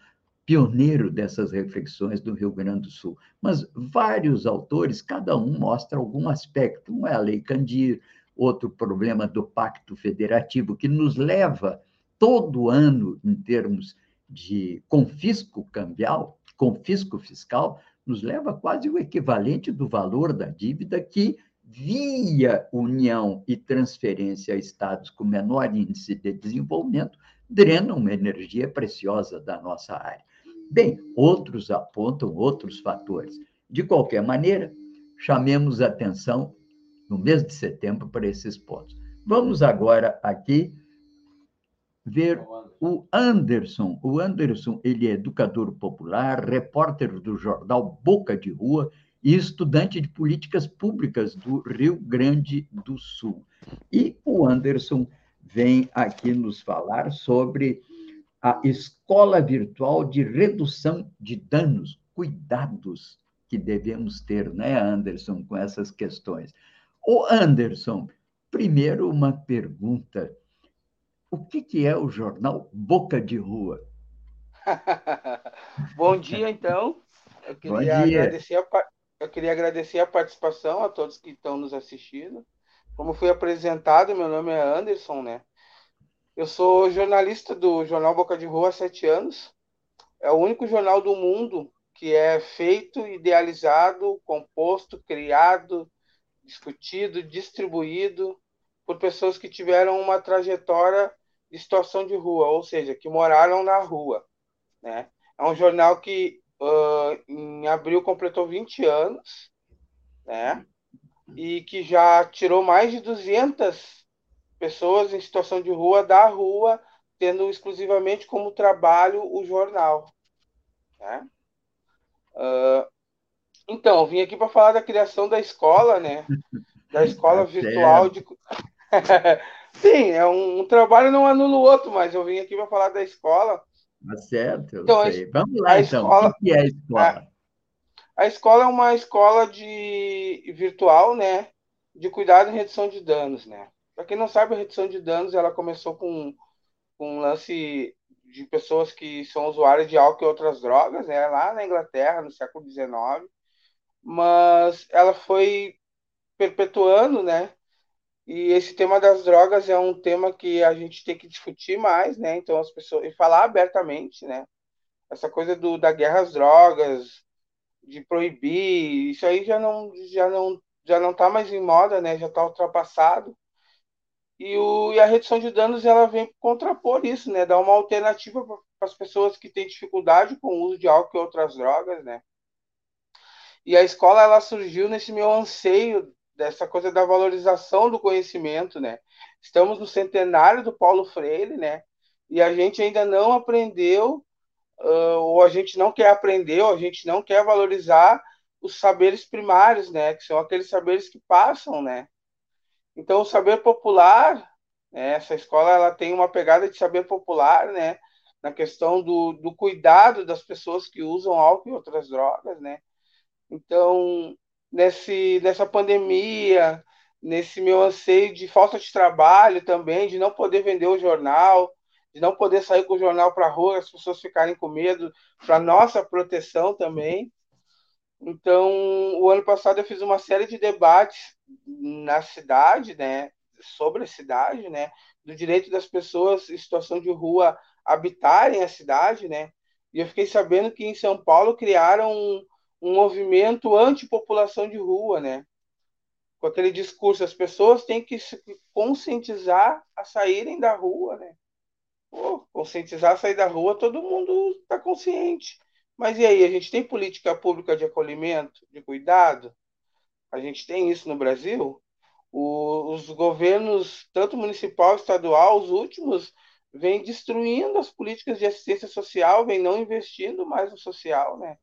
pioneiro dessas reflexões do Rio Grande do Sul. Mas vários autores, cada um mostra algum aspecto. Um é a Lei Candir, outro problema do Pacto Federativo, que nos leva todo ano, em termos de confisco cambial, confisco fiscal, nos leva quase o equivalente do valor da dívida que, via união e transferência a estados com menor índice de desenvolvimento, drenam uma energia preciosa da nossa área. Bem, outros apontam outros fatores. De qualquer maneira, chamemos atenção no mês de setembro para esses pontos. Vamos agora aqui ver o Anderson. O Anderson, ele é educador popular, repórter do jornal Boca de Rua e estudante de políticas públicas do Rio Grande do Sul. E o Anderson vem aqui nos falar sobre a escola virtual de redução de danos, cuidados que devemos ter, né, Anderson, com essas questões. O Anderson, primeiro uma pergunta o que, que é o jornal Boca de Rua? Bom dia, então. Eu queria, agradecer a, eu queria agradecer a participação a todos que estão nos assistindo. Como fui apresentado, meu nome é Anderson, né? Eu sou jornalista do jornal Boca de Rua há sete anos. É o único jornal do mundo que é feito, idealizado, composto, criado, discutido, distribuído por pessoas que tiveram uma trajetória de situação de rua, ou seja, que moraram na rua. Né? É um jornal que uh, em abril completou 20 anos, né? E que já tirou mais de 200 pessoas em situação de rua da rua, tendo exclusivamente como trabalho o jornal, né? Uh, então, vim aqui para falar da criação da escola, né? Da escola tá virtual de. Sim, é um, um, trabalho não anula o outro, mas eu vim aqui para falar da escola. Tá certo, então, sei. Vamos lá, então. Escola, o que é a escola? A, a escola é uma escola de virtual, né? De cuidado e redução de danos, né? Para quem não sabe, a redução de danos ela começou com, com um lance de pessoas que são usuárias de álcool e outras drogas, né? Lá na Inglaterra, no século XIX mas ela foi perpetuando, né? E esse tema das drogas é um tema que a gente tem que discutir mais, né? Então as pessoas e falar abertamente, né? Essa coisa do da guerra às drogas, de proibir, isso aí já não já não já não tá mais em moda, né? Já está ultrapassado. E, o, e a redução de danos ela vem contrapor isso, né? Dar uma alternativa para as pessoas que têm dificuldade com o uso de álcool e outras drogas, né? E a escola ela surgiu nesse meu anseio dessa coisa da valorização do conhecimento, né? Estamos no centenário do Paulo Freire, né? E a gente ainda não aprendeu, uh, ou a gente não quer aprender, ou a gente não quer valorizar os saberes primários, né? Que são aqueles saberes que passam, né? Então, o saber popular, né? essa escola ela tem uma pegada de saber popular, né? Na questão do, do cuidado das pessoas que usam álcool e outras drogas, né? Então, nesse, nessa pandemia, nesse meu anseio de falta de trabalho também, de não poder vender o jornal, de não poder sair com o jornal para a rua, as pessoas ficarem com medo, para nossa proteção também. Então, o ano passado eu fiz uma série de debates na cidade, né, sobre a cidade, né, do direito das pessoas em situação de rua habitarem a cidade, né, e eu fiquei sabendo que em São Paulo criaram um movimento anti-população de rua, né? Com aquele discurso, as pessoas têm que se conscientizar a saírem da rua, né? Pô, conscientizar a sair da rua, todo mundo está consciente. Mas e aí, a gente tem política pública de acolhimento, de cuidado? A gente tem isso no Brasil? Os governos, tanto municipal, estadual, os últimos, vêm destruindo as políticas de assistência social, vêm não investindo mais no social, né?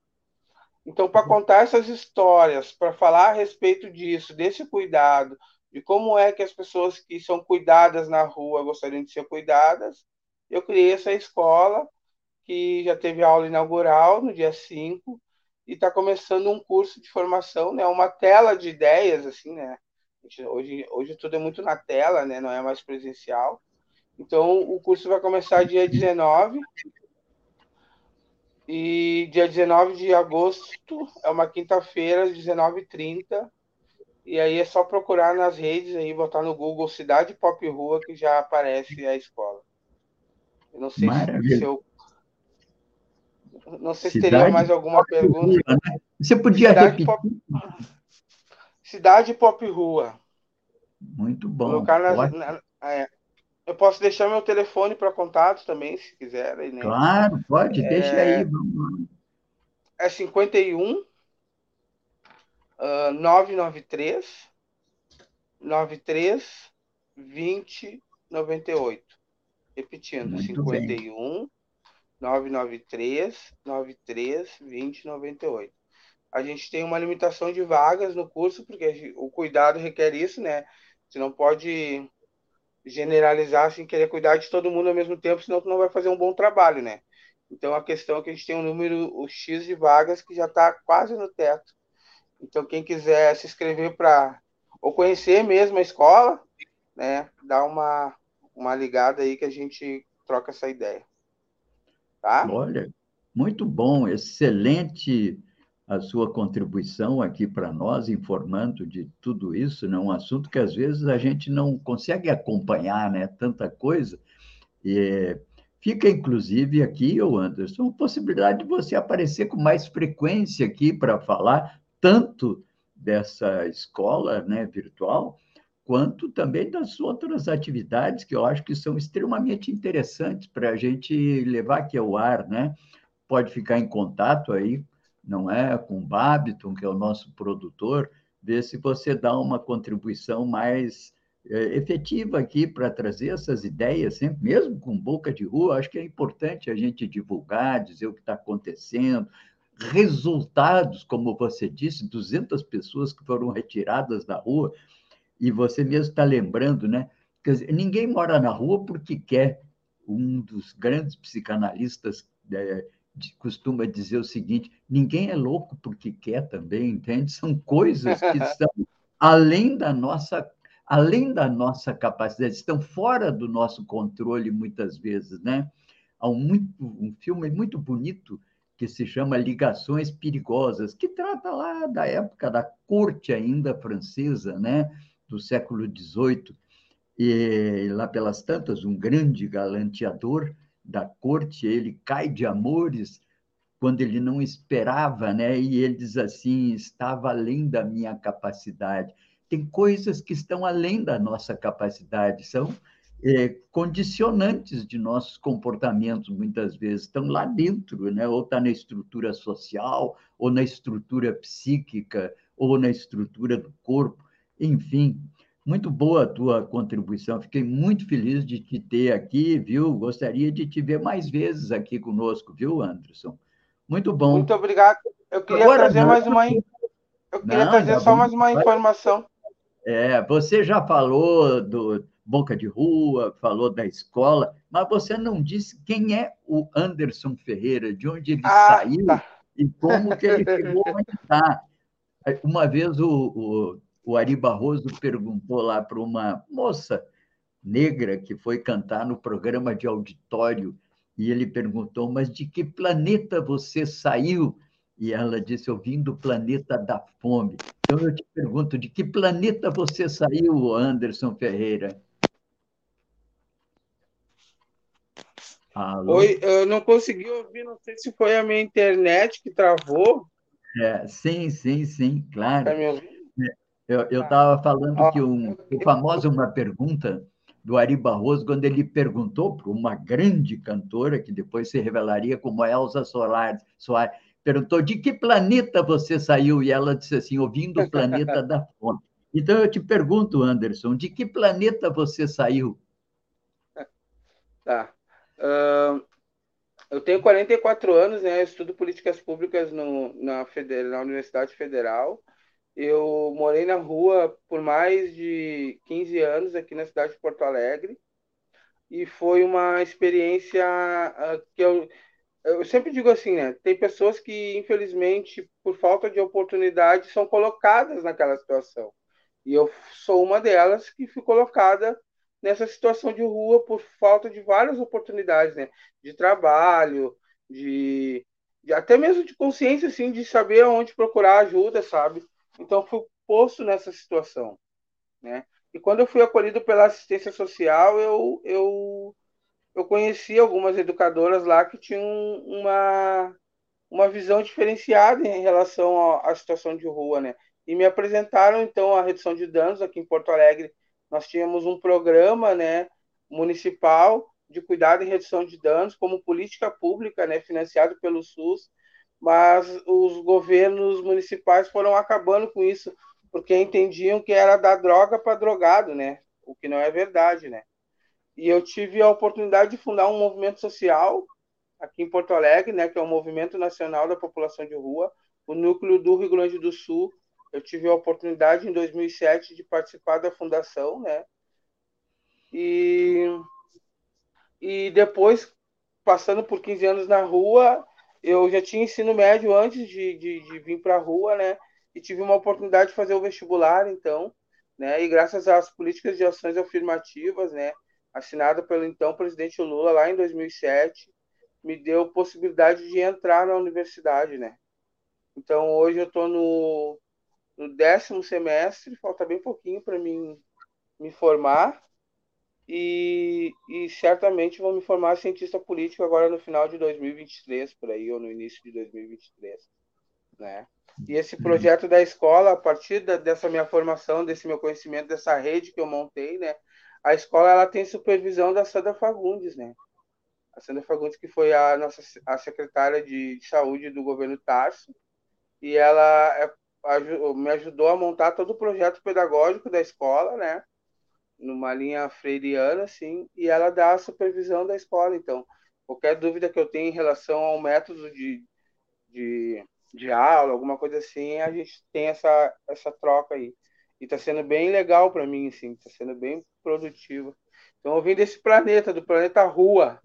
Então, para contar essas histórias, para falar a respeito disso, desse cuidado, de como é que as pessoas que são cuidadas na rua gostariam de ser cuidadas, eu criei essa escola, que já teve aula inaugural no dia 5, e está começando um curso de formação, né, uma tela de ideias, assim, né? Hoje, hoje tudo é muito na tela, né? Não é mais presencial. Então, o curso vai começar dia 19 e dia 19 de agosto é uma quinta-feira, 19h30. E aí é só procurar nas redes aí, botar no Google Cidade Pop Rua que já aparece a escola. Eu não sei Maravilha. se eu. Não sei se Cidade teria mais alguma pergunta. Rua, né? Você podia Cidade repetir? Pop... Cidade Pop Rua. Muito bom. Colocar nas, na, é, eu posso deixar meu telefone para contato também, se quiserem. Né? Claro, pode, é... deixa aí. Vamos É 51 uh, 993 93 20 98. Repetindo, Muito 51 bem. 993 93 20 98. A gente tem uma limitação de vagas no curso, porque o cuidado requer isso, né? Você não pode generalizar assim, querer cuidar de todo mundo ao mesmo tempo, senão tu não vai fazer um bom trabalho, né? Então a questão é que a gente tem um número o X de vagas que já está quase no teto. Então quem quiser se inscrever para ou conhecer mesmo a escola, né, dá uma uma ligada aí que a gente troca essa ideia. Tá? Olha, muito bom, excelente a sua contribuição aqui para nós, informando de tudo isso, né? um assunto que às vezes a gente não consegue acompanhar, né? Tanta coisa. E fica, inclusive, aqui, o Anderson, a possibilidade de você aparecer com mais frequência aqui para falar tanto dessa escola né, virtual, quanto também das outras atividades que eu acho que são extremamente interessantes para a gente levar aqui ao ar, né? Pode ficar em contato aí não é? Com o Babiton, que é o nosso produtor, ver se você dá uma contribuição mais é, efetiva aqui para trazer essas ideias, sempre, mesmo com boca de rua, acho que é importante a gente divulgar, dizer o que está acontecendo, resultados, como você disse, 200 pessoas que foram retiradas da rua, e você mesmo está lembrando, né? Quer dizer, ninguém mora na rua porque quer. Um dos grandes psicanalistas é, costuma dizer o seguinte: ninguém é louco porque quer também, entende? São coisas que estão além da nossa além da nossa capacidade, estão fora do nosso controle muitas vezes, né? Há um, muito, um filme muito bonito que se chama Ligações Perigosas, que trata lá da época da corte ainda francesa, né? Do século XVIII, e lá pelas tantas, um grande galanteador da corte, ele cai de amores quando ele não esperava, né? E ele diz assim: estava além da minha capacidade. Tem coisas que estão além da nossa capacidade, são é, condicionantes de nossos comportamentos, muitas vezes, estão lá dentro, né? ou está na estrutura social, ou na estrutura psíquica, ou na estrutura do corpo, enfim. Muito boa a tua contribuição, fiquei muito feliz de te ter aqui, viu? Gostaria de te ver mais vezes aqui conosco, viu, Anderson? Muito bom. Muito obrigado. Eu queria Agora, trazer não, mais uma. Eu queria não, trazer só mais uma informação. É, você já falou do Boca de Rua, falou da escola, mas você não disse quem é o Anderson Ferreira, de onde ele ah, saiu tá. e como que ele chegou onde está. Uma vez o, o o Ari Barroso perguntou lá para uma moça negra que foi cantar no programa de auditório e ele perguntou: Mas de que planeta você saiu? E ela disse: Eu vim do planeta da fome. Então eu te pergunto: de que planeta você saiu, Anderson Ferreira? Alô? Oi, eu não consegui ouvir, não sei se foi a minha internet que travou. É, sim, sim, sim, claro. Tá me ouvindo? Eu estava falando que um, o famoso Uma Pergunta, do Ari Barroso, quando ele perguntou para uma grande cantora, que depois se revelaria como Elza Soares, Soares, perguntou de que planeta você saiu? E ela disse assim, ouvindo o planeta da fome. Então eu te pergunto, Anderson, de que planeta você saiu? Tá. Uh, eu tenho 44 anos, né? Eu estudo políticas públicas no, na, Federal, na Universidade Federal. Eu morei na rua por mais de 15 anos aqui na cidade de Porto Alegre e foi uma experiência ah, que eu, eu sempre digo assim, né? Tem pessoas que, infelizmente, por falta de oportunidade, são colocadas naquela situação. E eu sou uma delas que fui colocada nessa situação de rua por falta de várias oportunidades, né? De trabalho, de, de até mesmo de consciência, assim, de saber onde procurar ajuda, sabe? Então, fui posto nessa situação, né? E quando eu fui acolhido pela assistência social, eu, eu, eu conheci algumas educadoras lá que tinham uma, uma visão diferenciada em relação à, situação de rua, né? E me apresentaram, então, a redução de danos aqui em Porto Alegre. Nós tínhamos um programa, né, municipal de cuidado e redução de danos como política pública, né, financiado pelo SUS, mas os governos municipais foram acabando com isso, porque entendiam que era dar droga para drogado, né? O que não é verdade, né? E eu tive a oportunidade de fundar um movimento social aqui em Porto Alegre, né, que é o Movimento Nacional da População de Rua, o núcleo do Rio Grande do Sul. Eu tive a oportunidade em 2007 de participar da fundação, né? E e depois passando por 15 anos na rua, eu já tinha ensino médio antes de, de, de vir para a rua, né? E tive uma oportunidade de fazer o vestibular, então, né? E graças às políticas de ações afirmativas, né? Assinada pelo então presidente Lula lá em 2007, me deu possibilidade de entrar na universidade, né? Então, hoje eu estou no, no décimo semestre, falta bem pouquinho para mim me formar, e, e certamente vou me formar cientista político agora no final de 2023, por aí, ou no início de 2023, né? E esse projeto da escola, a partir da, dessa minha formação, desse meu conhecimento, dessa rede que eu montei, né? A escola ela tem supervisão da Sandra Fagundes, né? A Sandra Fagundes que foi a nossa a secretária de, de saúde do governo Tarso, e ela é, me ajudou a montar todo o projeto pedagógico da escola, né? Numa linha freiriana, assim, e ela dá a supervisão da escola. Então, qualquer dúvida que eu tenha em relação ao método de, de, de aula, alguma coisa assim, a gente tem essa, essa troca aí. E está sendo bem legal para mim, assim, está sendo bem produtivo. Então, eu vim desse planeta, do planeta Rua,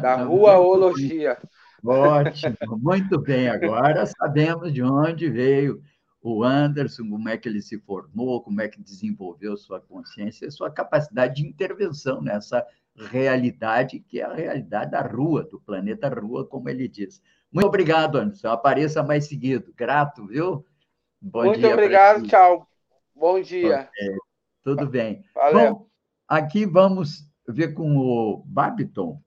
da Ruaologia. Ótimo, muito bem. Agora sabemos de onde veio o Anderson, como é que ele se formou, como é que desenvolveu sua consciência, sua capacidade de intervenção nessa realidade que é a realidade da Rua, do planeta Rua, como ele diz. Muito obrigado, Anderson. Apareça mais seguido. Grato, viu? Bom Muito obrigado, tchau. Bom dia. Okay. Tudo bem. Valeu. Bom, Aqui vamos ver com o Babiton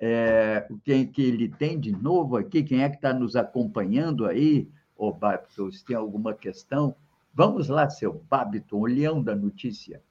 é, o que, que ele tem de novo aqui, quem é que está nos acompanhando aí, o Babiton, se tem alguma questão. Vamos lá, seu Babiton, o leão da notícia.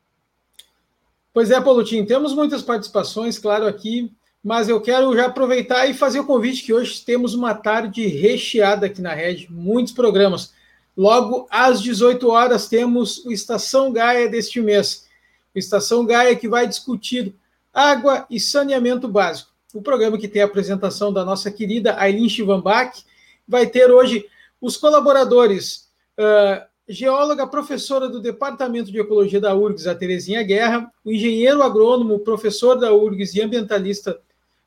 Pois é, Paulotinho, temos muitas participações, claro, aqui, mas eu quero já aproveitar e fazer o convite que hoje temos uma tarde recheada aqui na rede, muitos programas. Logo às 18 horas temos o Estação Gaia deste mês. Estação Gaia, que vai discutir água e saneamento básico. O programa que tem a apresentação da nossa querida Aileen Chivanbach vai ter hoje os colaboradores, uh, geóloga, professora do Departamento de Ecologia da URGS, a Terezinha Guerra, o engenheiro agrônomo, professor da URGS e ambientalista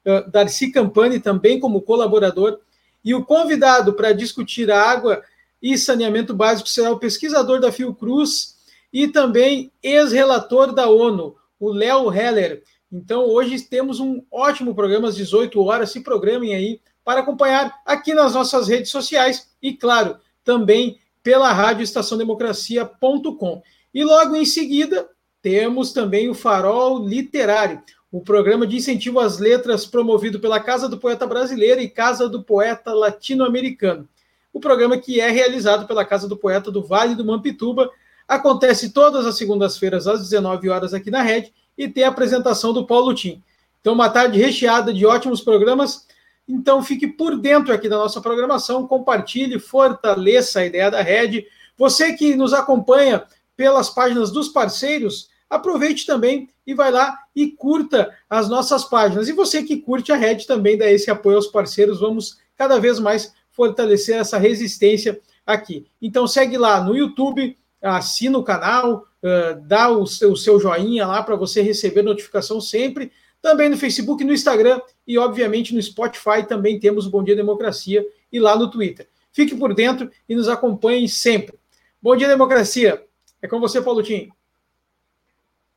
uh, Darcy Campani, também como colaborador, e o convidado para discutir a água e saneamento básico será o pesquisador da Fiocruz, e também ex-relator da ONU, o Léo Heller. Então, hoje temos um ótimo programa às 18 horas. Se programem aí para acompanhar aqui nas nossas redes sociais e, claro, também pela rádio estaçãodemocracia.com. E logo em seguida, temos também o Farol Literário, o programa de incentivo às letras promovido pela Casa do Poeta Brasileiro e Casa do Poeta Latino-Americano. O programa que é realizado pela Casa do Poeta do Vale do Mampituba, Acontece todas as segundas-feiras às 19 horas aqui na Rede e tem a apresentação do Paulo Tim. Então, uma tarde recheada de ótimos programas. Então, fique por dentro aqui da nossa programação, compartilhe, fortaleça a ideia da Rede. Você que nos acompanha pelas páginas dos parceiros, aproveite também e vai lá e curta as nossas páginas. E você que curte a Rede também dá esse apoio aos parceiros. Vamos cada vez mais fortalecer essa resistência aqui. Então segue lá no YouTube, assina o canal, uh, dá o seu joinha lá para você receber notificação sempre. Também no Facebook, no Instagram e, obviamente, no Spotify também temos o Bom Dia Democracia e lá no Twitter. Fique por dentro e nos acompanhe sempre. Bom Dia Democracia. É com você, Paulo Tim.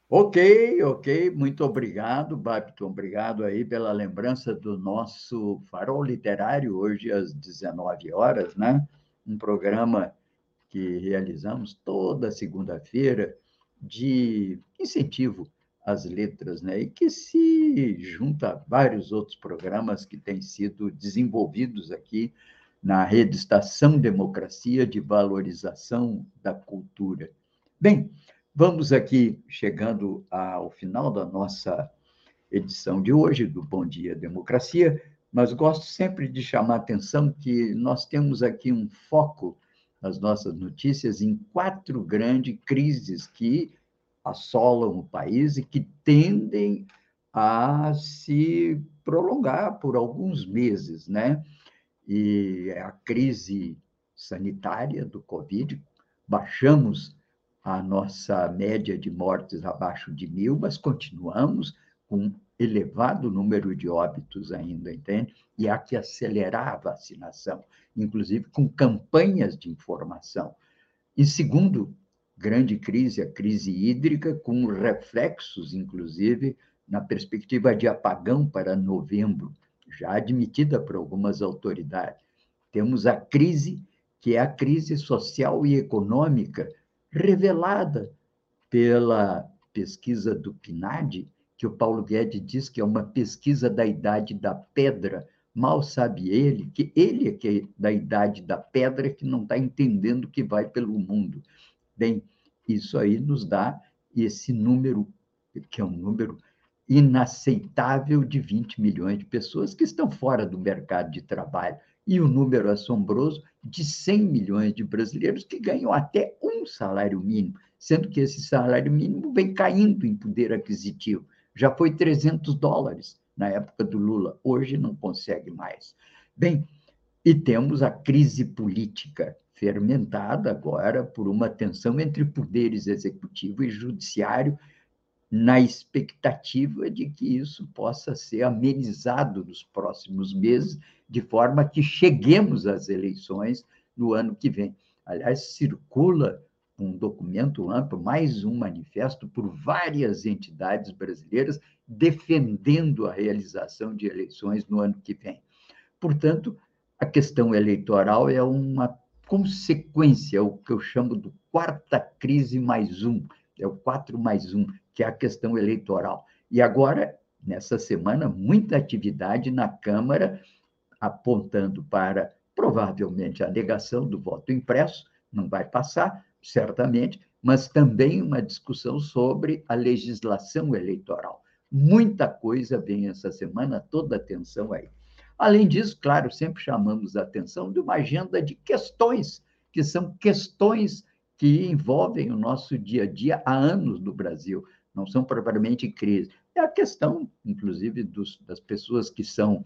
Ok, ok. Muito obrigado, Babton. Obrigado aí pela lembrança do nosso farol literário hoje às 19 horas, né? Um programa que realizamos toda segunda-feira de incentivo às letras, né? E que se junta a vários outros programas que têm sido desenvolvidos aqui na rede Estação Democracia de Valorização da Cultura. Bem, vamos aqui chegando ao final da nossa edição de hoje do Bom Dia Democracia, mas gosto sempre de chamar a atenção que nós temos aqui um foco as nossas notícias em quatro grandes crises que assolam o país e que tendem a se prolongar por alguns meses, né? E a crise sanitária do Covid, baixamos a nossa média de mortes abaixo de mil, mas continuamos com elevado número de óbitos ainda, entende? E há que acelerar a vacinação, inclusive com campanhas de informação. E segundo, grande crise, a crise hídrica, com reflexos, inclusive, na perspectiva de apagão para novembro, já admitida por algumas autoridades. Temos a crise, que é a crise social e econômica, revelada pela pesquisa do PNAD, que o Paulo Guedes diz que é uma pesquisa da idade da pedra, mal sabe ele que ele é que é da idade da pedra que não está entendendo que vai pelo mundo. Bem, isso aí nos dá esse número, que é um número inaceitável de 20 milhões de pessoas que estão fora do mercado de trabalho e o número assombroso de 100 milhões de brasileiros que ganham até um salário mínimo, sendo que esse salário mínimo vem caindo em poder aquisitivo. Já foi 300 dólares na época do Lula, hoje não consegue mais. Bem, e temos a crise política fermentada agora por uma tensão entre poderes executivo e judiciário, na expectativa de que isso possa ser amenizado nos próximos meses, de forma que cheguemos às eleições no ano que vem. Aliás, circula um documento amplo, mais um manifesto por várias entidades brasileiras defendendo a realização de eleições no ano que vem. Portanto, a questão eleitoral é uma consequência, é o que eu chamo de quarta crise mais um, é o 4 mais um, que é a questão eleitoral. E agora, nessa semana, muita atividade na Câmara, apontando para, provavelmente, a negação do voto impresso, não vai passar, certamente, mas também uma discussão sobre a legislação eleitoral. Muita coisa vem essa semana, toda atenção aí. Além disso, claro, sempre chamamos a atenção de uma agenda de questões, que são questões que envolvem o nosso dia a dia há anos no Brasil, não são propriamente crises. É a questão, inclusive, dos, das pessoas que são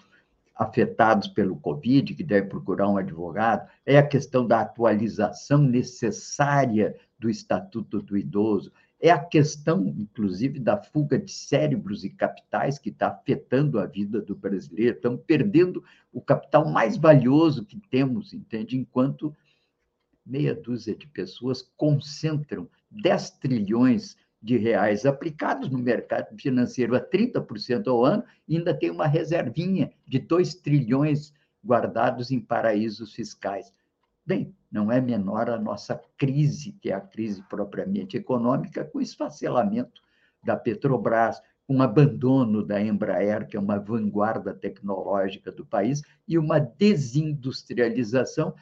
afetados pelo Covid, que devem procurar um advogado, é a questão da atualização necessária do Estatuto do Idoso, é a questão, inclusive, da fuga de cérebros e capitais que está afetando a vida do brasileiro. Estamos perdendo o capital mais valioso que temos, entende? Enquanto meia dúzia de pessoas concentram 10 trilhões de reais aplicados no mercado financeiro a 30% ao ano, ainda tem uma reservinha de 2 trilhões guardados em paraísos fiscais. Bem, não é menor a nossa crise, que é a crise propriamente econômica, com esfacelamento da Petrobras, com abandono da Embraer, que é uma vanguarda tecnológica do país, e uma desindustrialização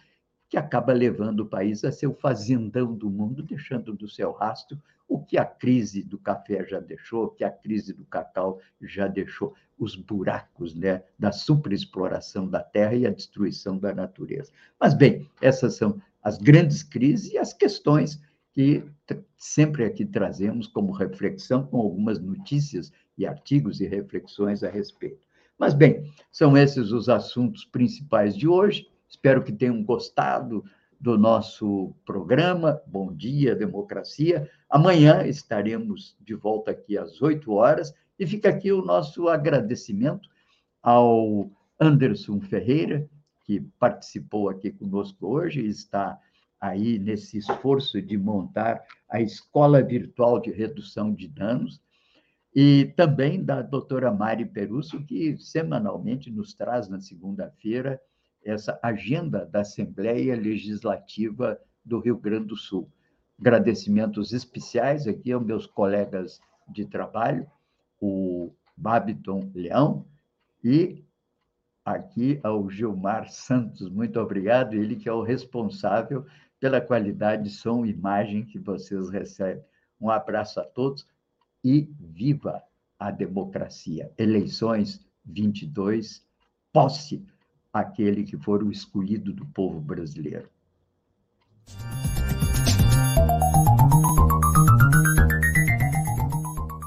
que acaba levando o país a ser o fazendão do mundo, deixando do seu rastro o que a crise do café já deixou, o que a crise do cacau já deixou, os buracos né, da superexploração da terra e a destruição da natureza. Mas, bem, essas são as grandes crises e as questões que sempre aqui trazemos como reflexão, com algumas notícias e artigos e reflexões a respeito. Mas, bem, são esses os assuntos principais de hoje. Espero que tenham gostado do nosso programa. Bom dia, democracia. Amanhã estaremos de volta aqui às 8 horas e fica aqui o nosso agradecimento ao Anderson Ferreira, que participou aqui conosco hoje e está aí nesse esforço de montar a Escola Virtual de Redução de Danos, e também da doutora Mari Perusso, que semanalmente nos traz na segunda-feira essa agenda da Assembleia Legislativa do Rio Grande do Sul. Agradecimentos especiais aqui aos meus colegas de trabalho, o Babiton Leão e aqui ao Gilmar Santos. Muito obrigado, ele que é o responsável pela qualidade de som e imagem que vocês recebem. Um abraço a todos e viva a democracia. Eleições 22, posse aquele que for o escolhido do povo brasileiro.